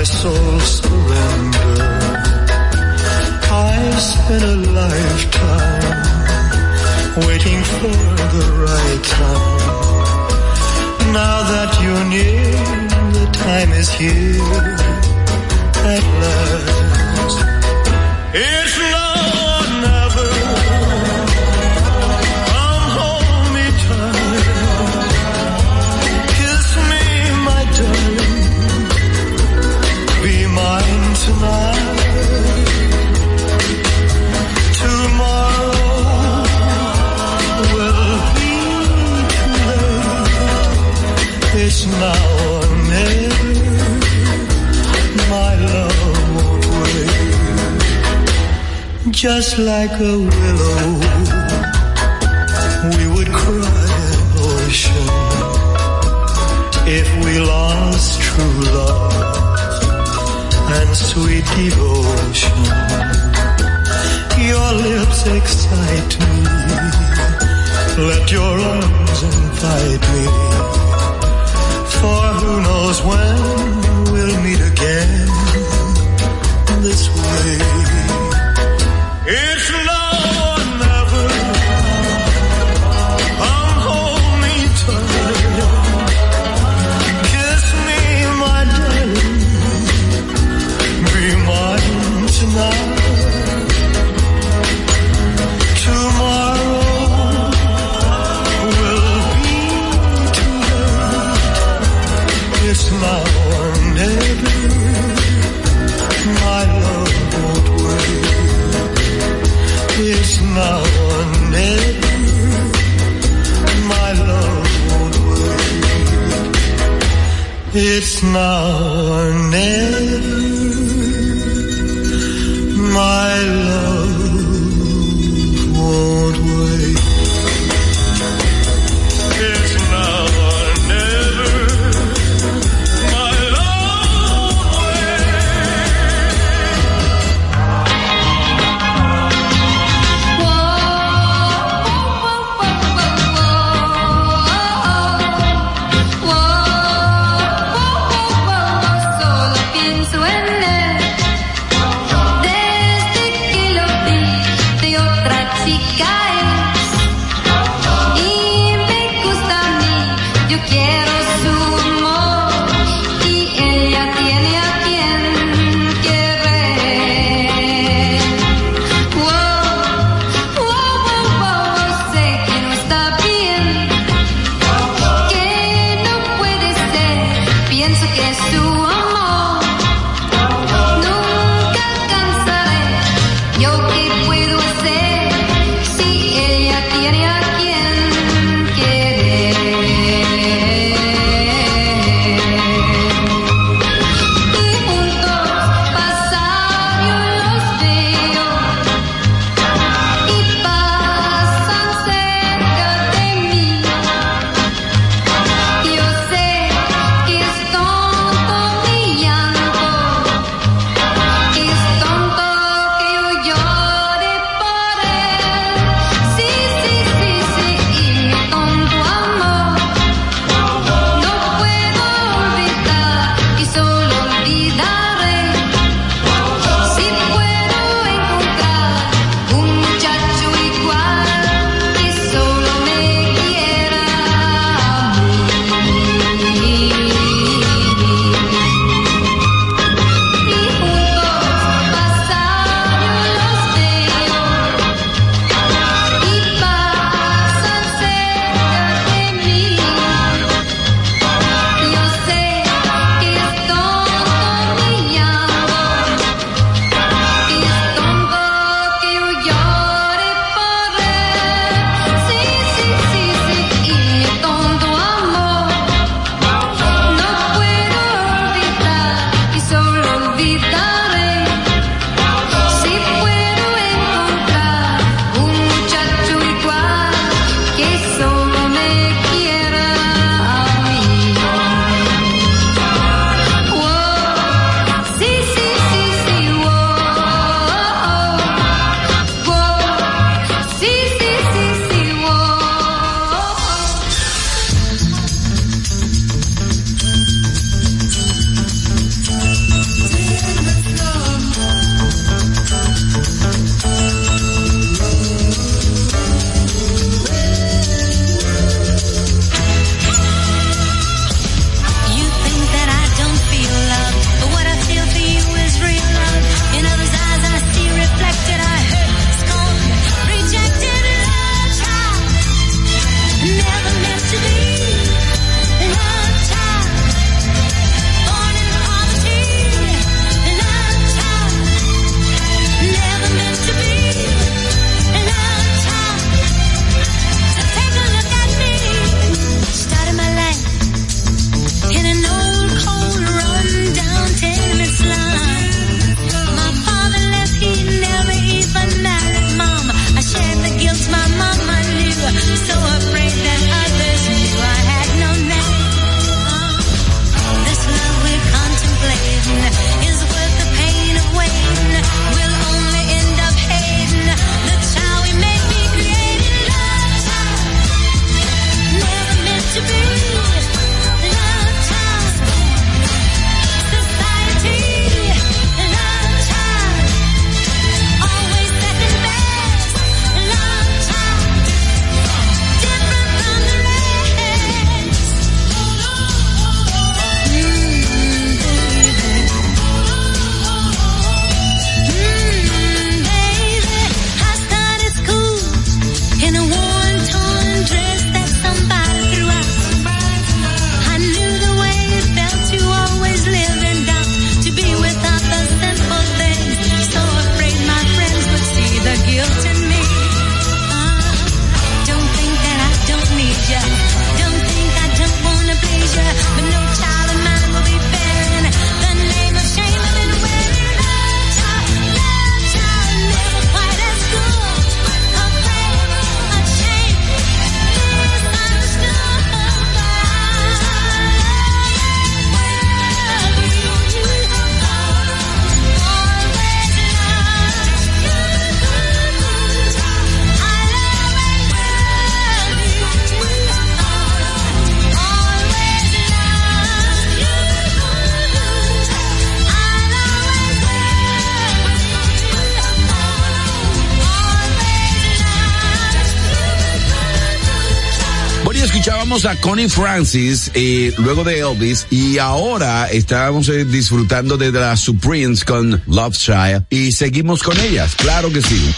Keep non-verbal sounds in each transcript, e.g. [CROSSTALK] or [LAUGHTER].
my soul surrender. I spent a lifetime waiting for the right time. Now that you're near, the time is here at last. It's now Just like a willow, we would cry an ocean if we lost true love and sweet devotion. Your lips excite me. Let your arms invite me. For who knows when we'll meet again now or. Escuchamos a Connie Francis eh, luego de Elvis y ahora estamos eh, disfrutando de las Supremes con Love Child y seguimos con ellas, claro que sí.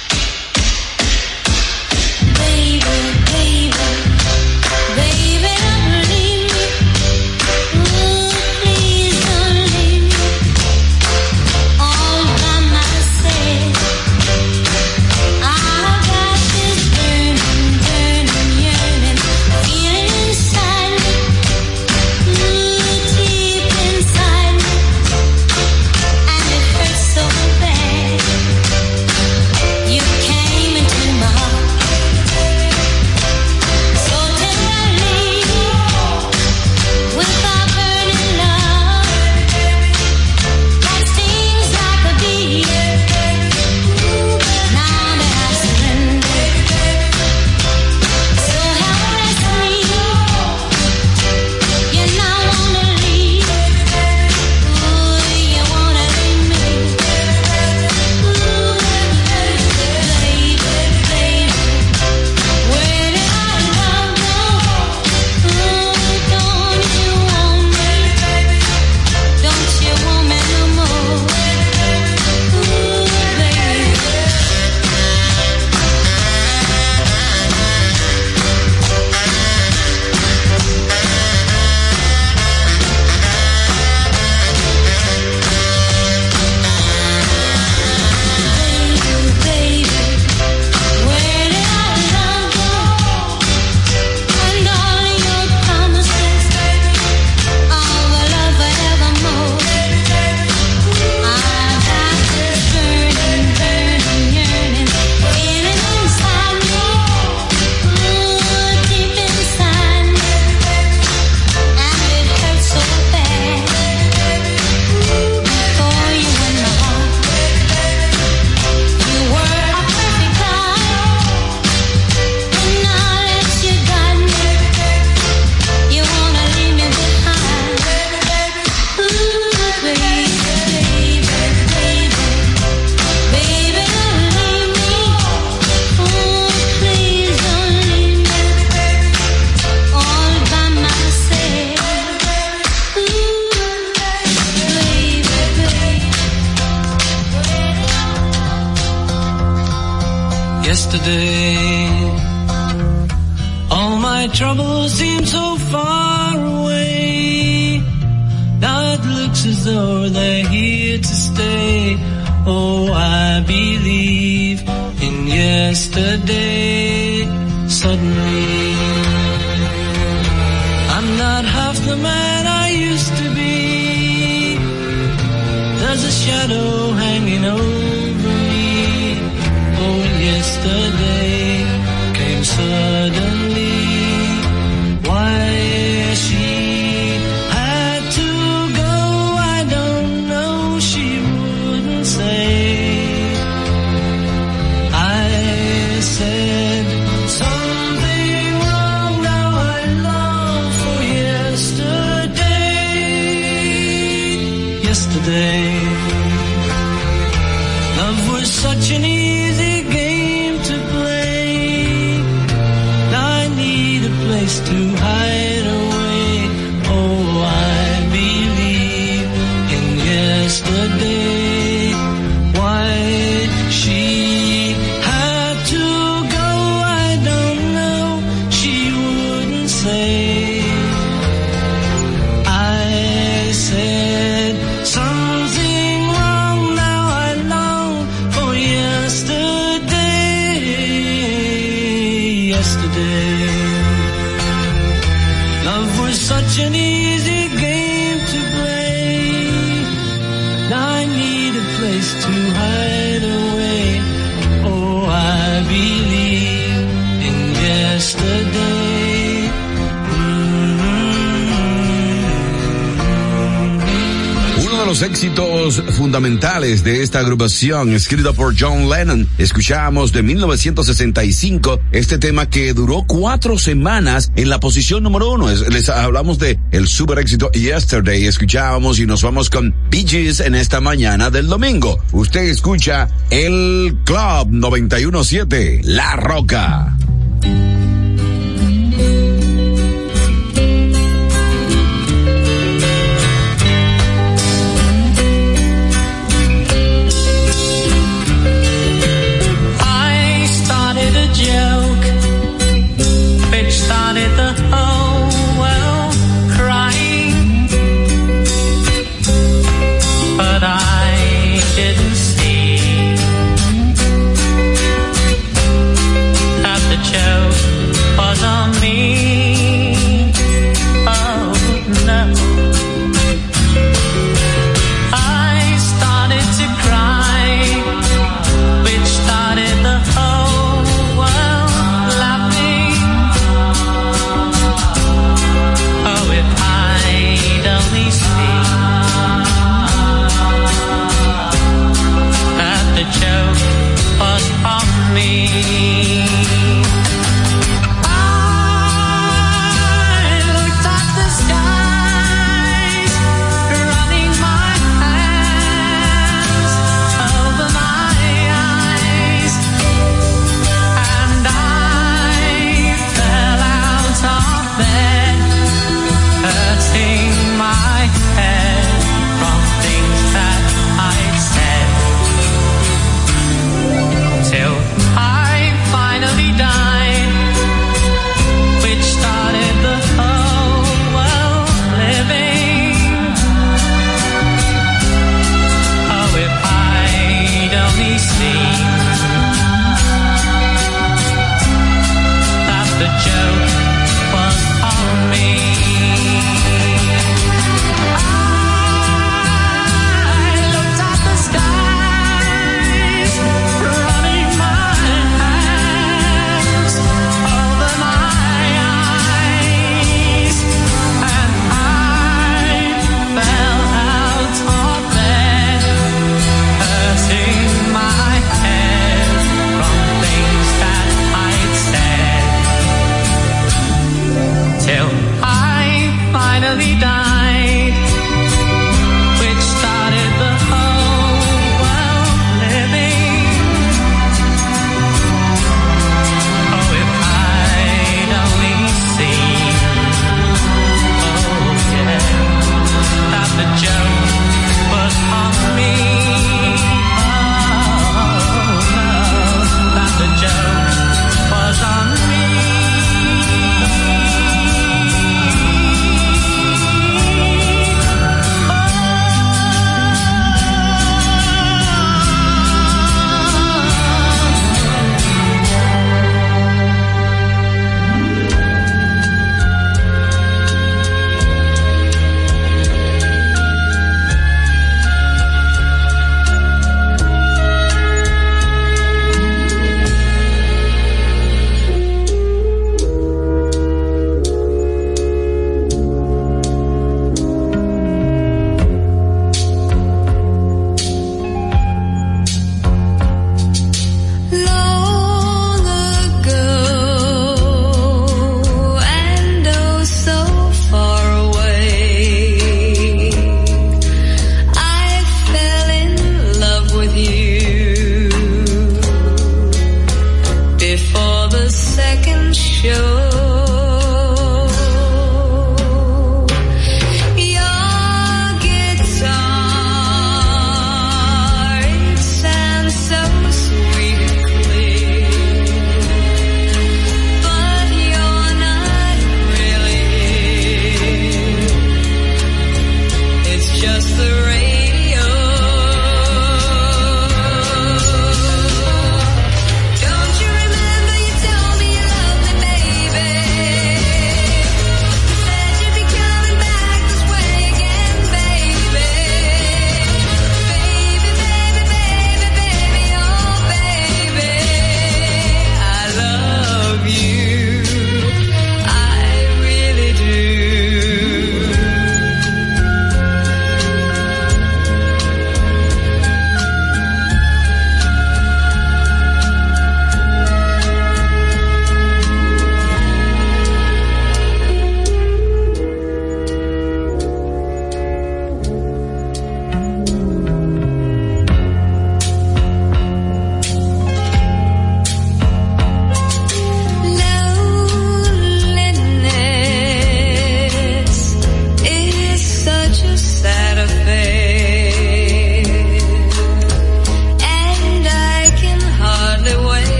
miembros fundamentales de esta agrupación, escrita por John Lennon, escuchamos de 1965 este tema que duró cuatro semanas en la posición número uno. Les hablamos de el super éxito Yesterday, escuchábamos y nos vamos con Peaches en esta mañana del domingo. Usted escucha el Club 917, La Roca.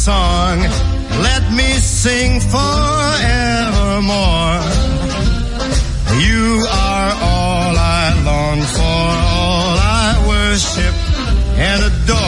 song. Let me sing forevermore. You are all I long for, all I worship and adore.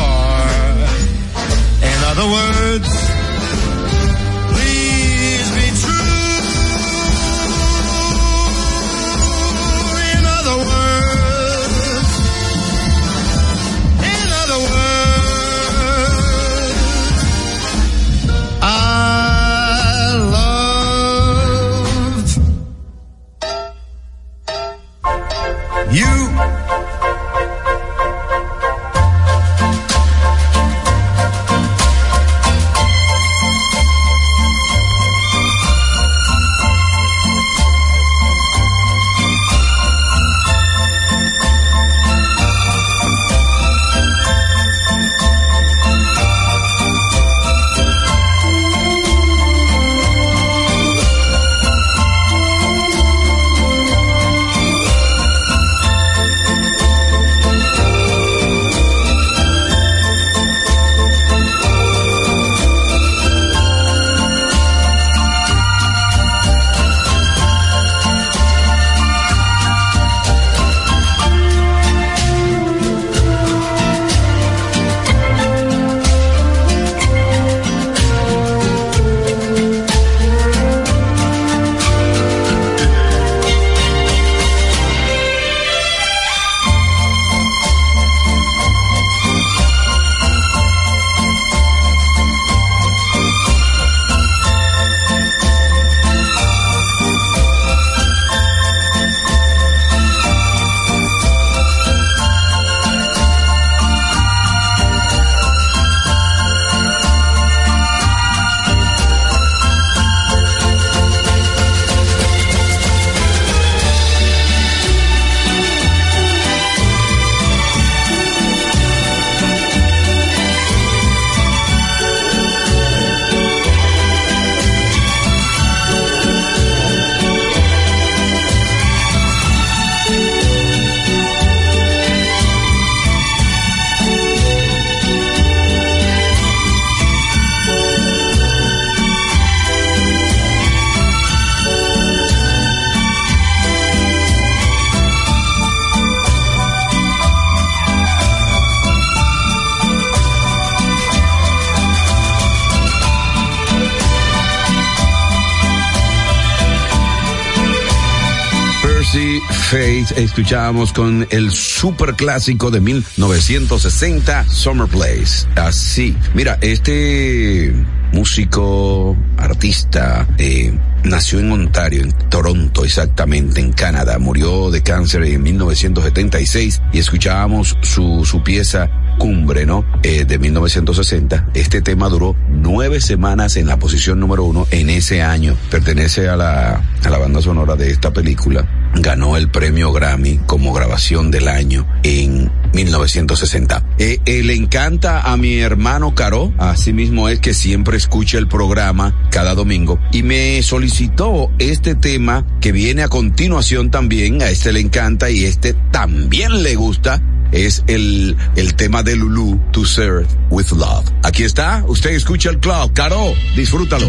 Escuchábamos con el super clásico de 1960 Summer Place. Así, mira, este músico, artista, eh, nació en Ontario, en Toronto exactamente, en Canadá. Murió de cáncer en 1976 y escuchábamos su, su pieza Cumbre, ¿no? Eh, de 1960. Este tema duró nueve semanas en la posición número uno en ese año. Pertenece a la, a la banda sonora de esta película. Ganó el premio Grammy como grabación del año en 1960. Eh, eh, le encanta a mi hermano Caro, así mismo es que siempre escucha el programa cada domingo y me solicitó este tema que viene a continuación también, a este le encanta y este también le gusta, es el, el tema de Lulu, To Serve With Love. Aquí está, usted escucha el club, Caro, disfrútalo.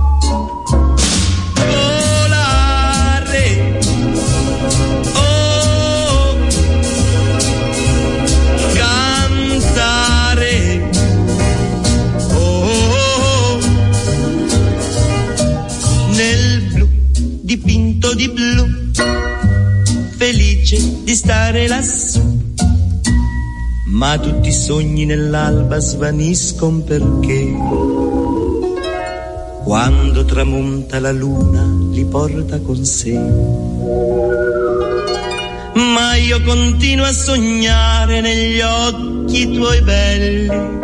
tutto di blu, felice di stare lassù. Ma tutti i sogni nell'alba svaniscono perché quando tramonta la luna li porta con sé. Ma io continuo a sognare negli occhi tuoi belli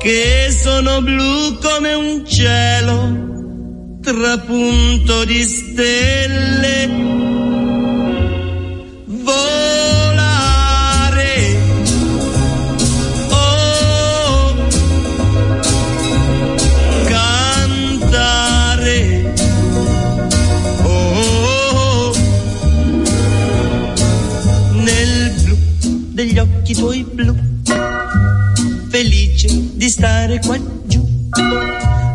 che sono blu come un cielo trapunto di stelle. Volare, oh, cantare, oh, nel blu degli occhi tuoi blu, felice di stare qua giù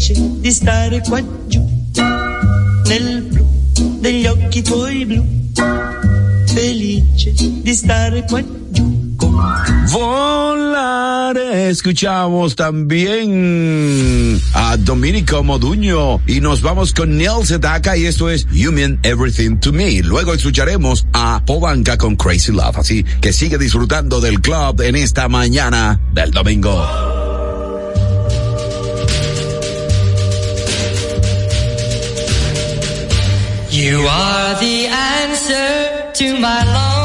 Felice di stare qua giù, nel blu degli occhi tuoi blu, felice di stare qua giù con Volare. Escuchamos también a Dominico Moduño y nos vamos con Neil Sedaka y esto es You Mean Everything to Me. Luego escucharemos a Pobanca con Crazy Love. Así que sigue disfrutando del club en esta mañana del domingo. You are the answer to my lonely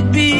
it be?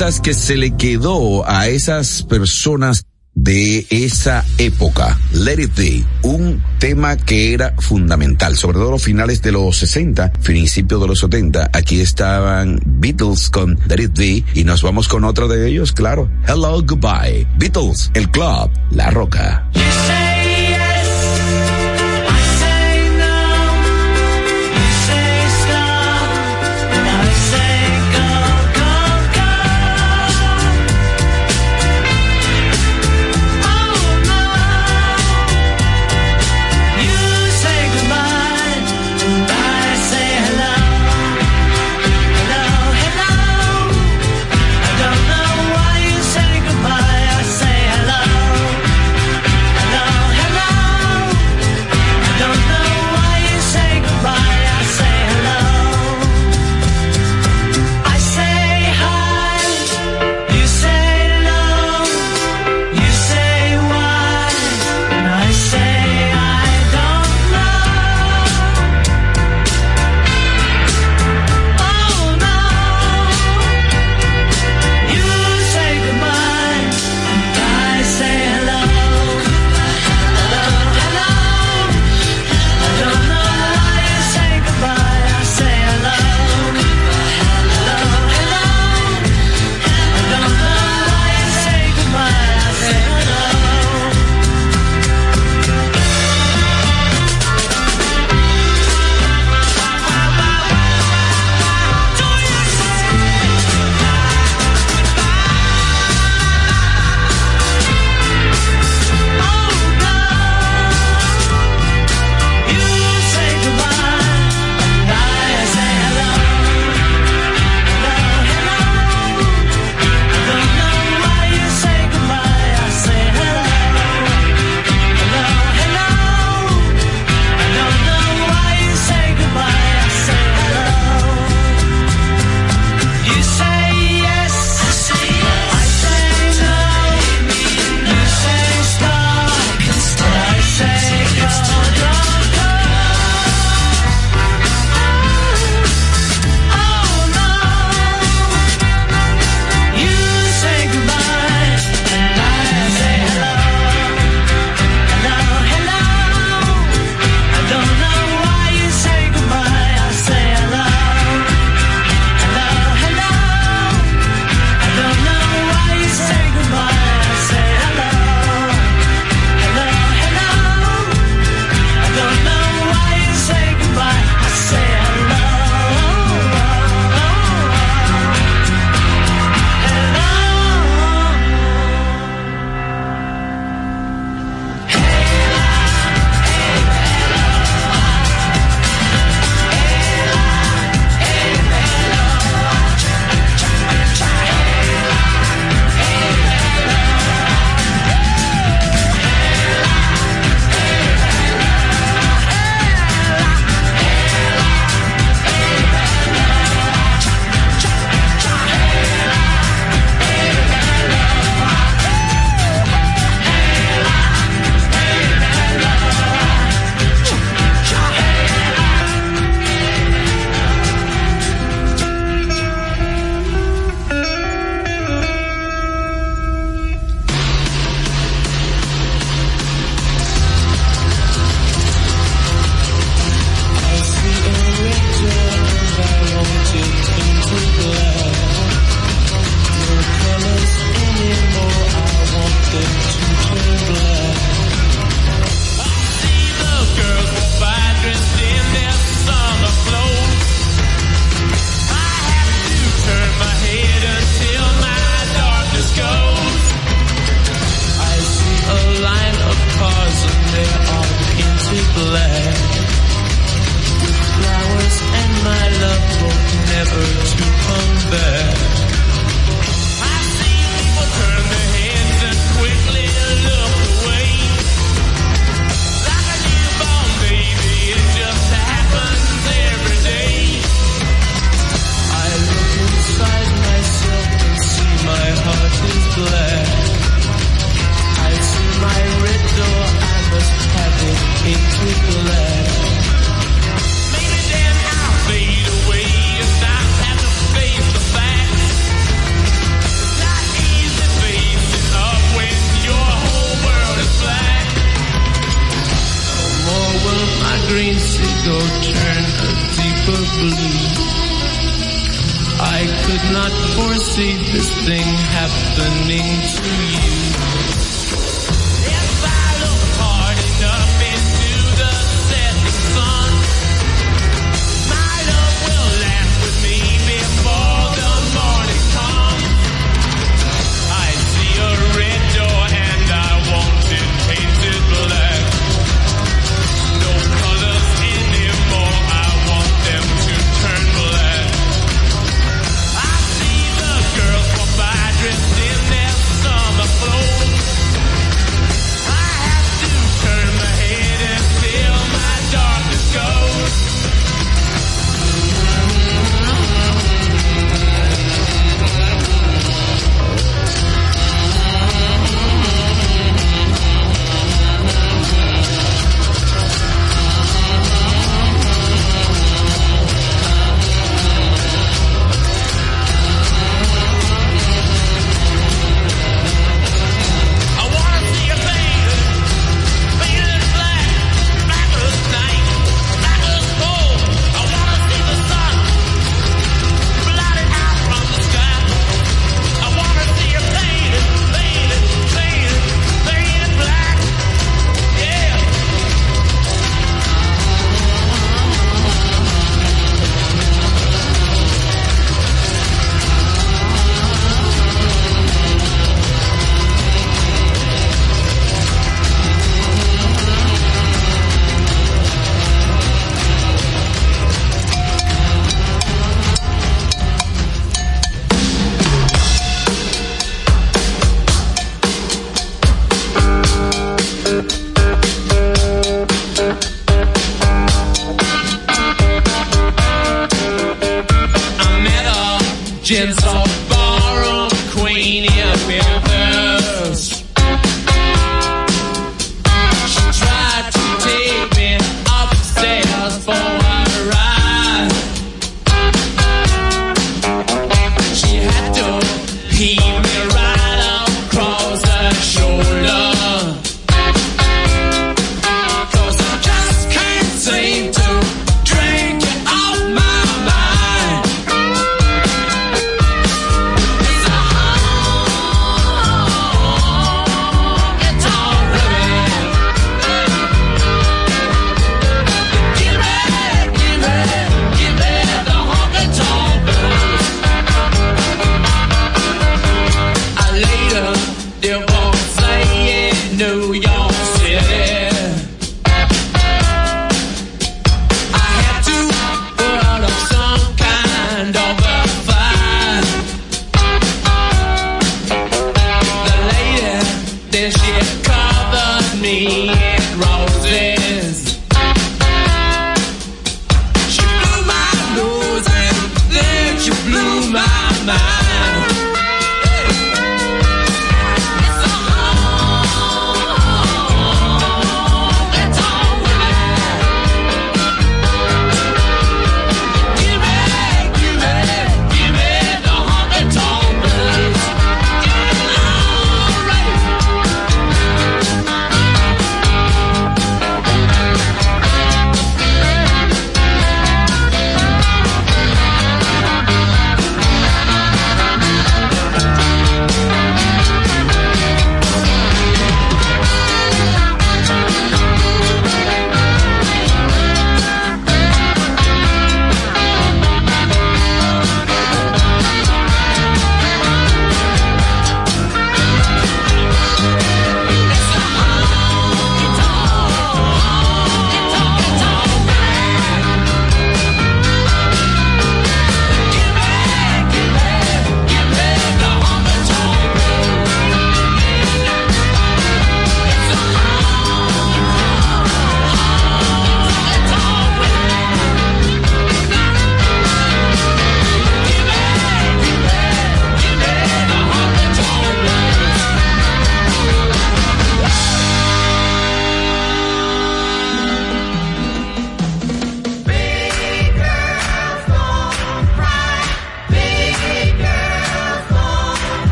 que se le quedó a esas personas de esa época, Let It Be, un tema que era fundamental, sobre todo los finales de los 60, principios de los 70. Aquí estaban Beatles con Let It Be y nos vamos con otro de ellos, claro. Hello, goodbye. Beatles, el club, la roca.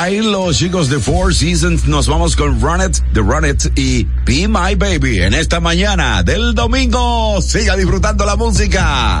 ahí los chicos de Four Seasons. Nos vamos con Run It, The Run It y Be My Baby en esta mañana del domingo. Siga disfrutando la música.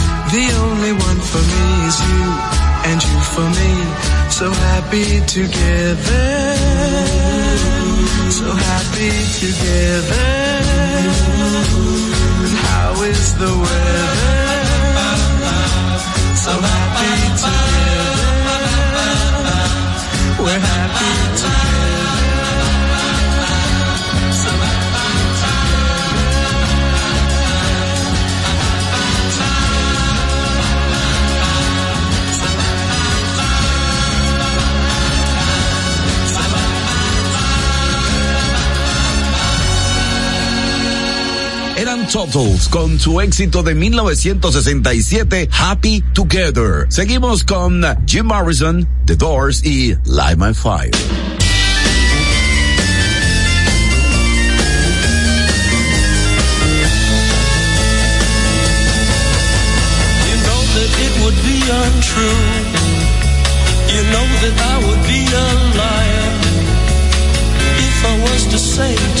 for me. So happy together. So happy together. And how is the weather? So happy together. Totals con su éxito de 1967, Happy Together. Seguimos con Jim Morrison, The Doors y Light My Fire. Untrue. You know that I would be a liar if I was to say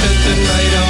Set the night on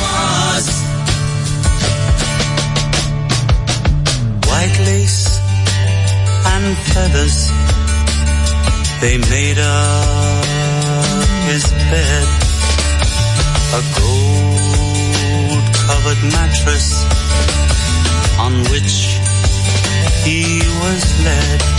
was. White lace and feathers, they made up his bed. A gold covered mattress on which he was led.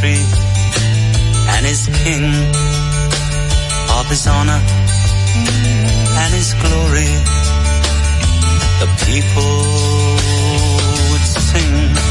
country and his king, of his honor and his glory, the people would sing.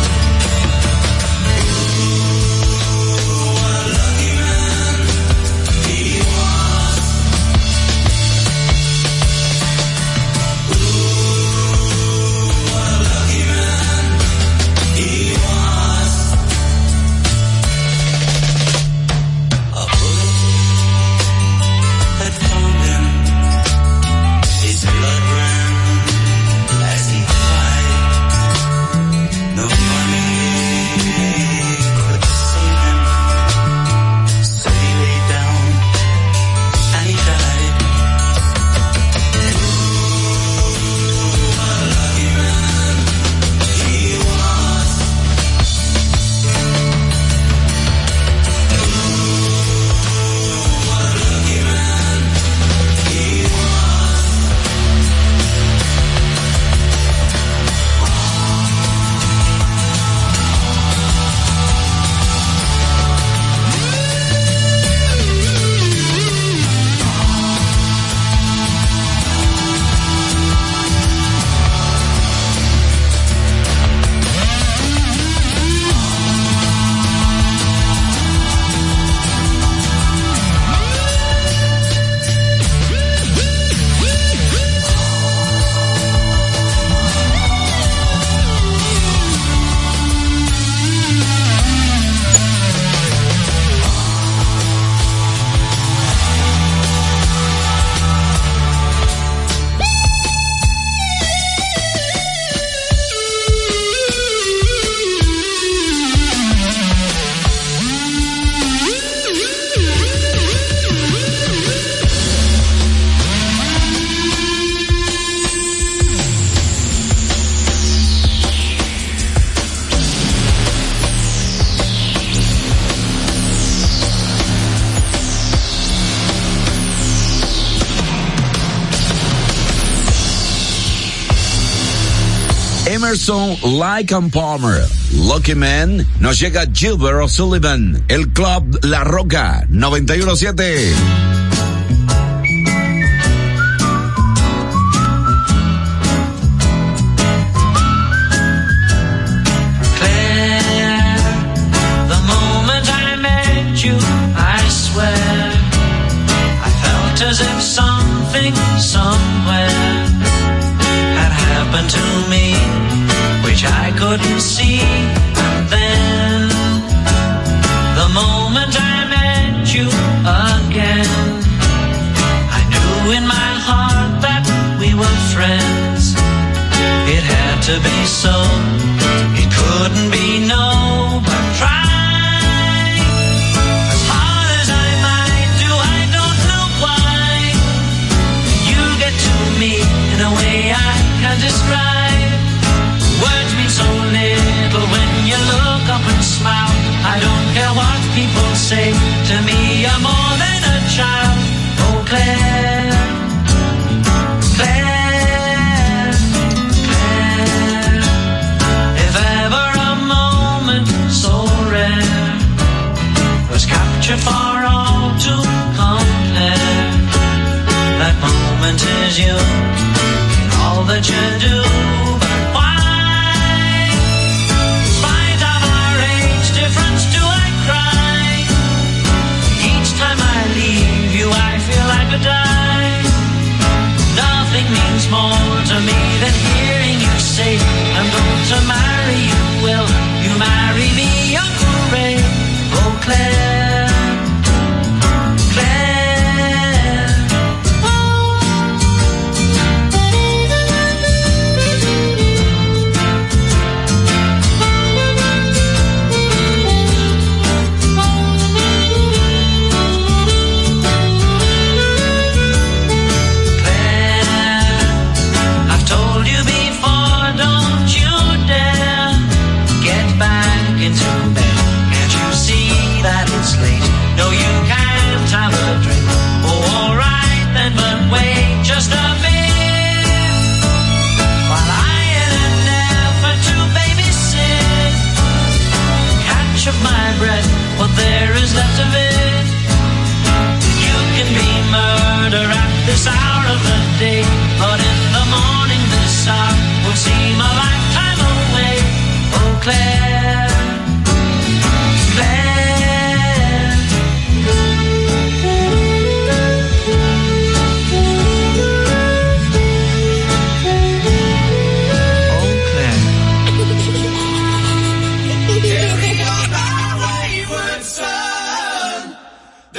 Emerson, Like Palmer, Lucky Man, nos llega Gilbert O'Sullivan, el Club La Roca, 917.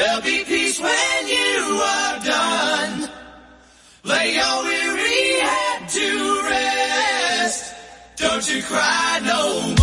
There'll be peace when you are done. Lay your weary head to rest. Don't you cry no more.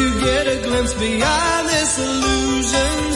to get a glimpse beyond this illusion.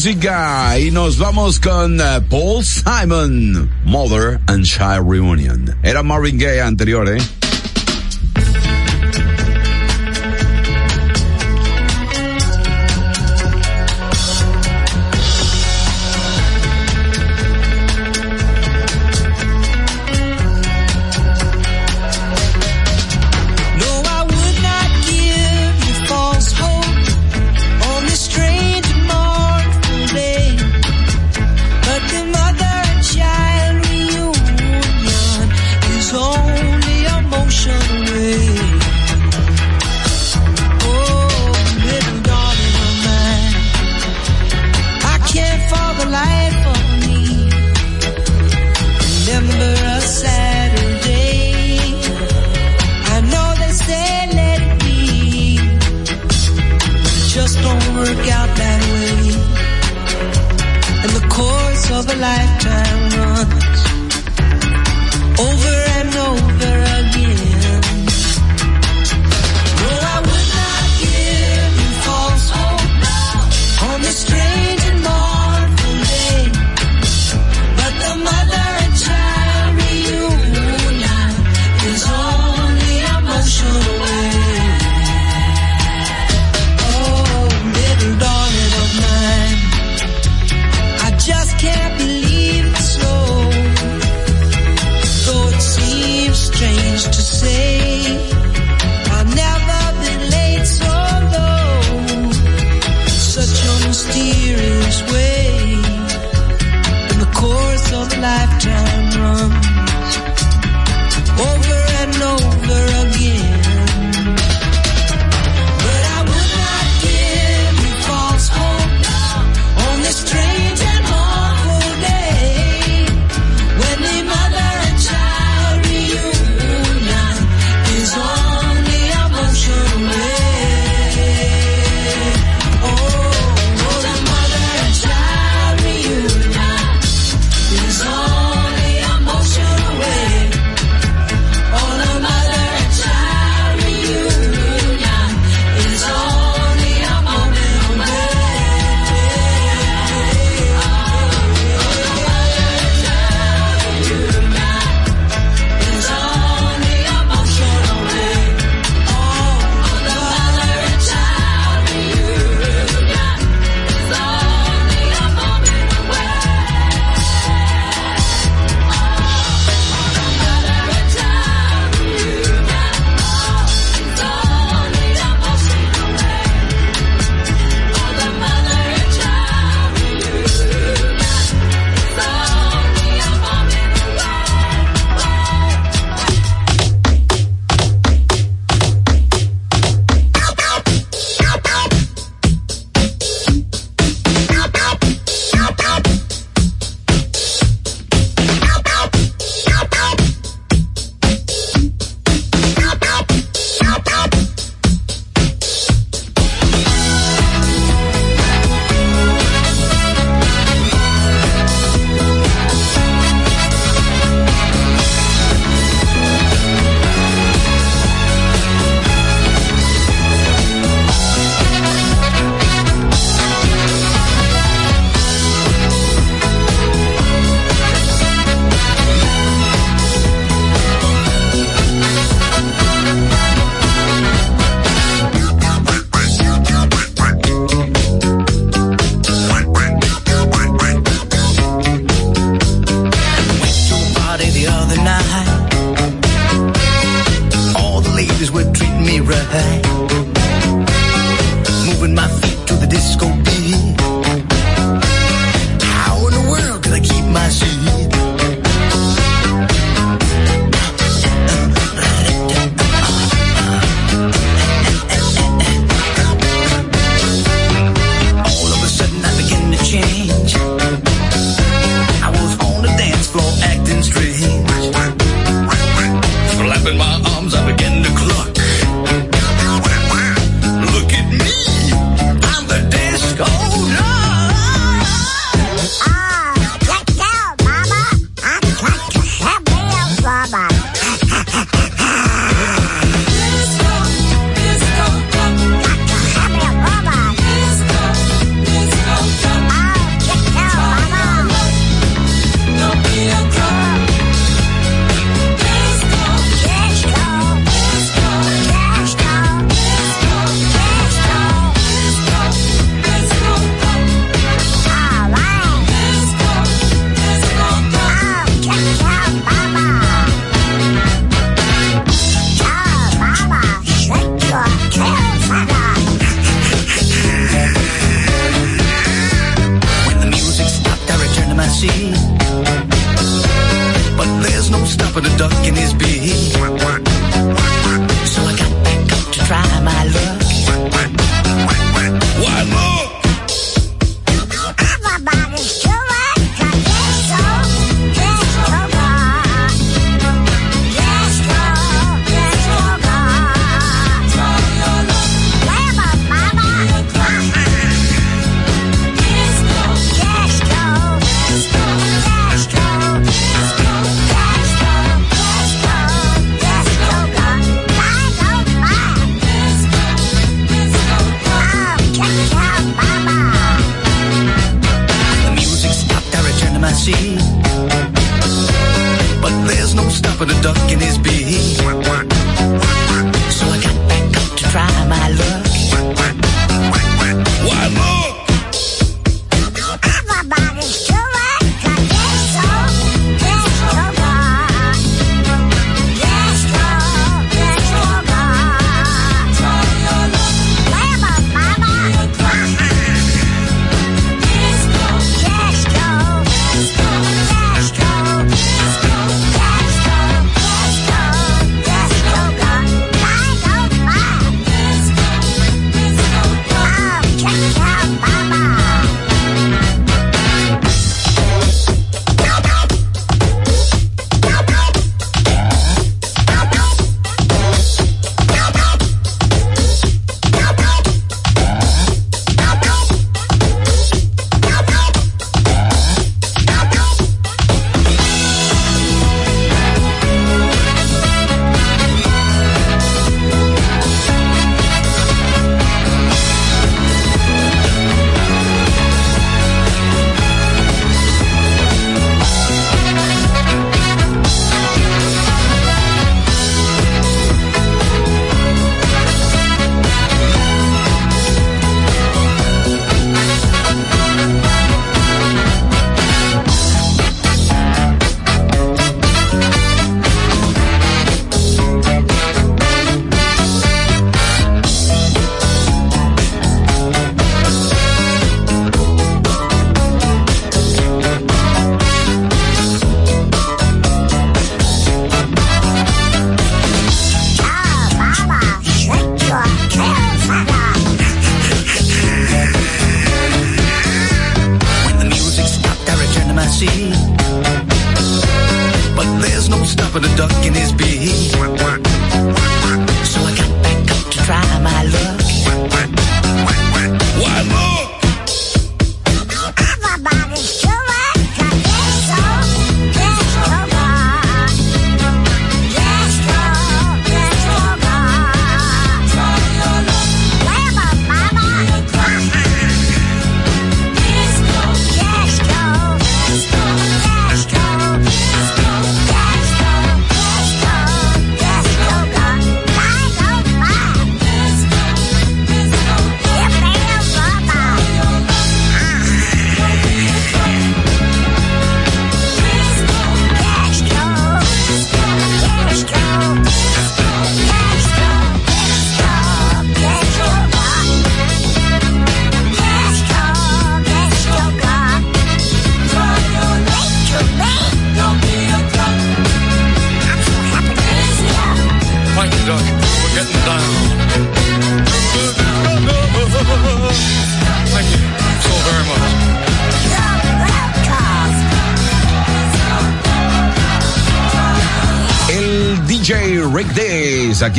música y nos vamos con eh, Paul Simon, Mother and Child Reunion. Era Marvin Gaye anterior, ¿eh?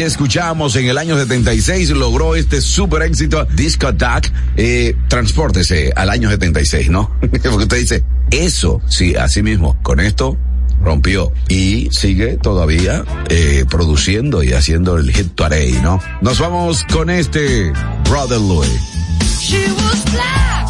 que escuchamos en el año 76 logró este super éxito Disco Attack. Eh, transpórtese al año 76, ¿no? [LAUGHS] Porque usted dice, eso, sí, así mismo, con esto rompió y sigue todavía eh, produciendo y haciendo el hit Today, ¿no? Nos vamos con este Brother Louis. She was black.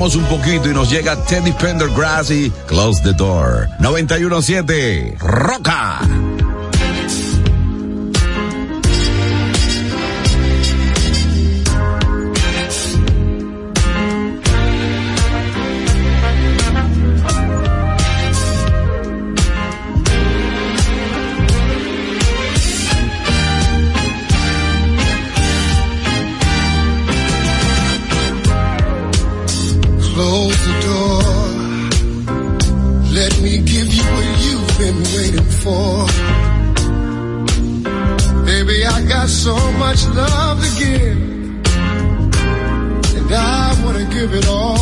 un poquito y nos llega Teddy Pendergrass y Close the Door. 917 Roca. give it all.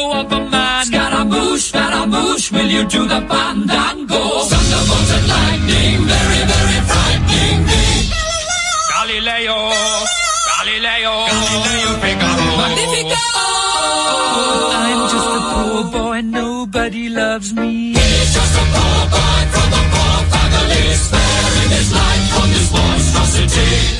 Silhouette of a man. Scaramouche, Scaramouche, will you do the fandango? Thunderbolt and lightning, very, very frightening me. Galileo, Galileo, Galileo Figaro. Magnifico! I'm just a poor boy, nobody loves me. He's just a poor boy from a poor family, sparing his life from this monstrosity.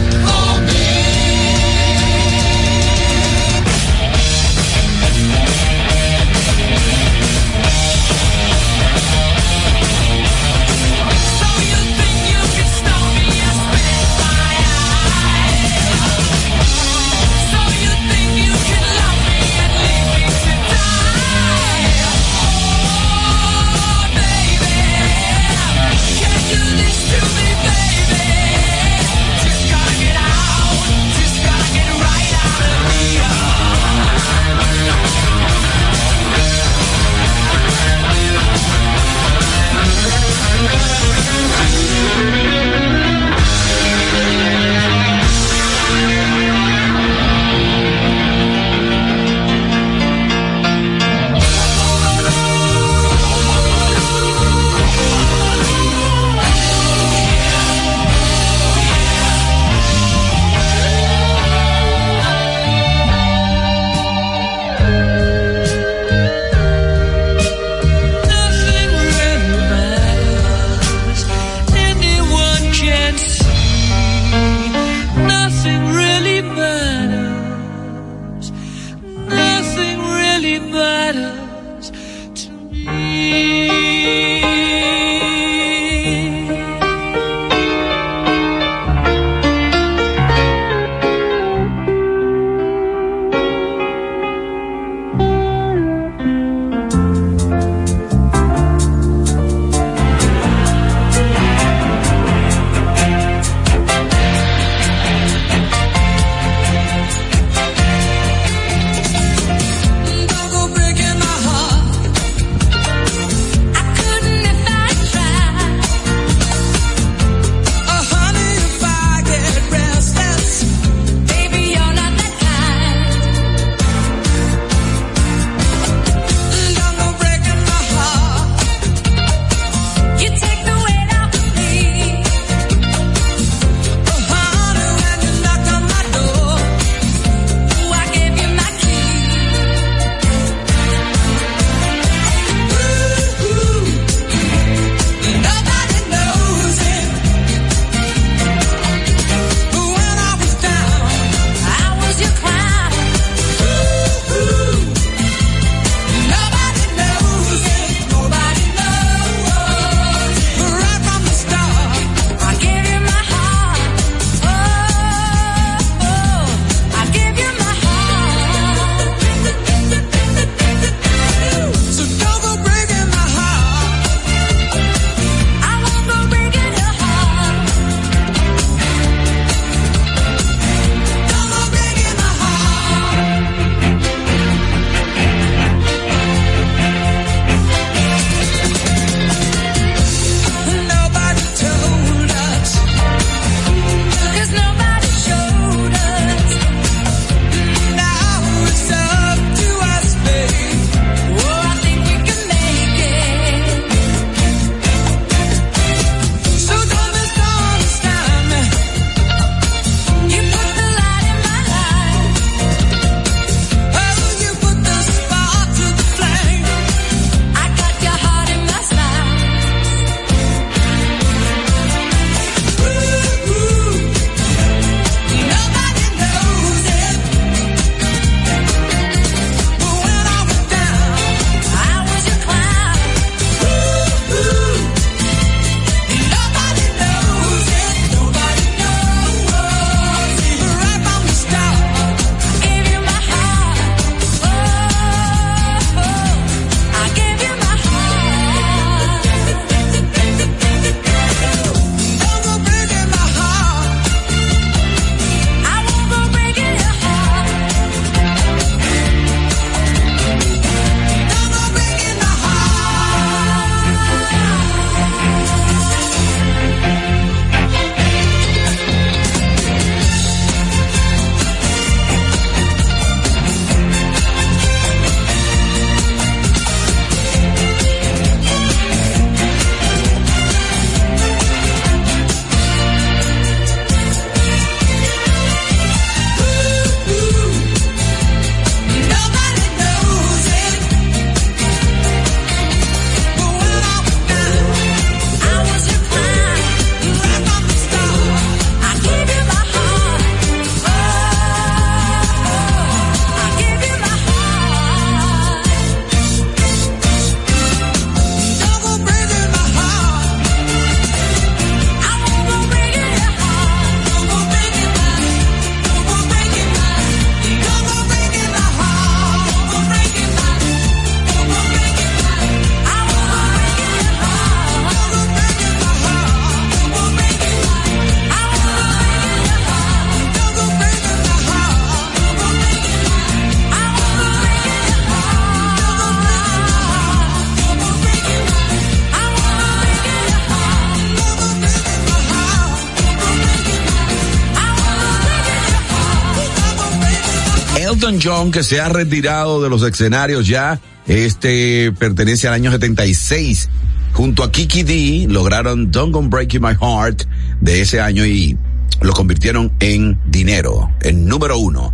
Elton John, que se ha retirado de los escenarios ya, este pertenece al año 76. Junto a Kiki D lograron Don't Go Breaking My Heart de ese año y lo convirtieron en dinero, en número uno.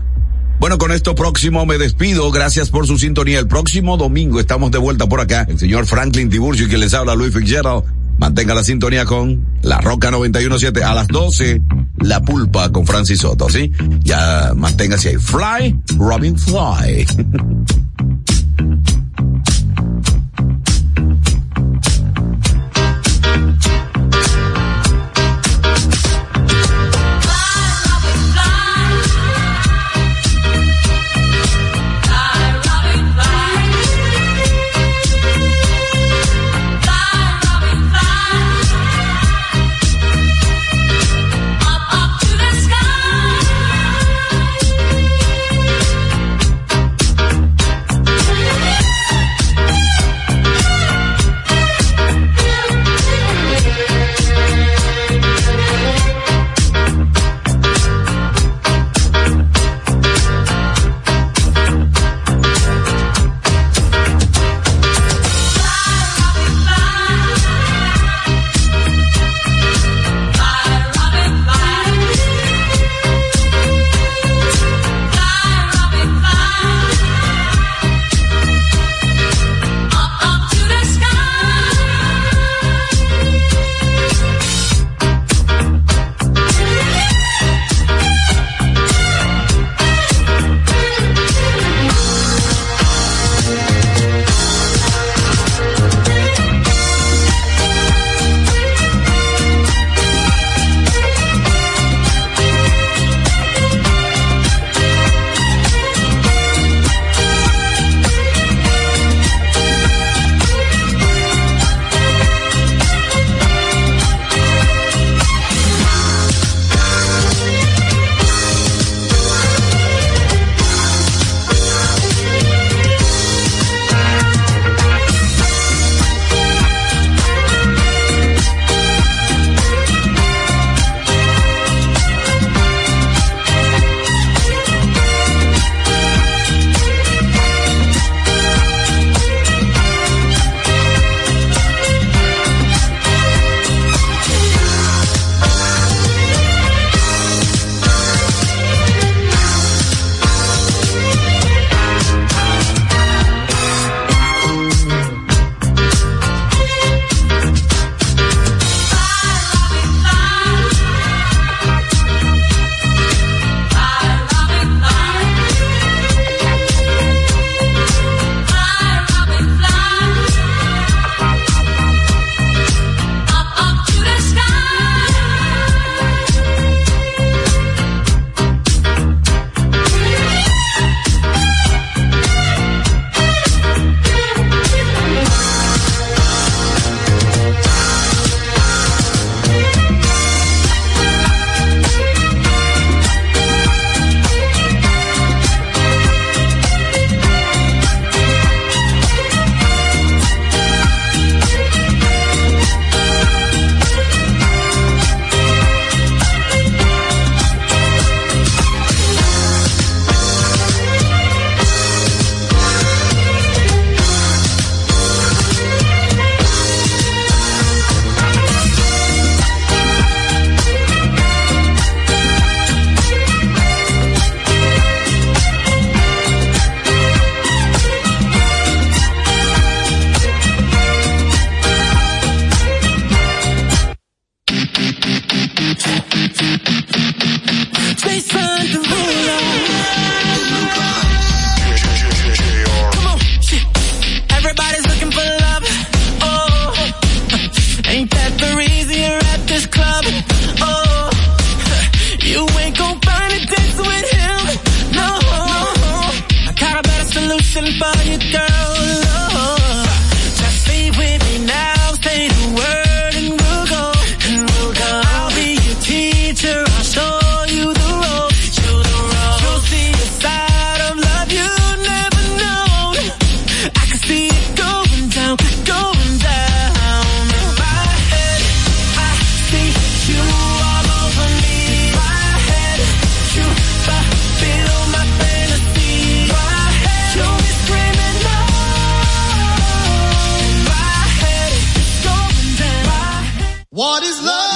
Bueno, con esto próximo me despido. Gracias por su sintonía. El próximo domingo estamos de vuelta por acá. El señor Franklin Tiburcio y quien les habla Luis Fitzgerald. Mantenga la sintonía con La Roca 917 a las 12. La Pulpa con Francis Soto, ¿sí? Ya manténgase ahí. Fly, Robin Fly. [LAUGHS] What is love?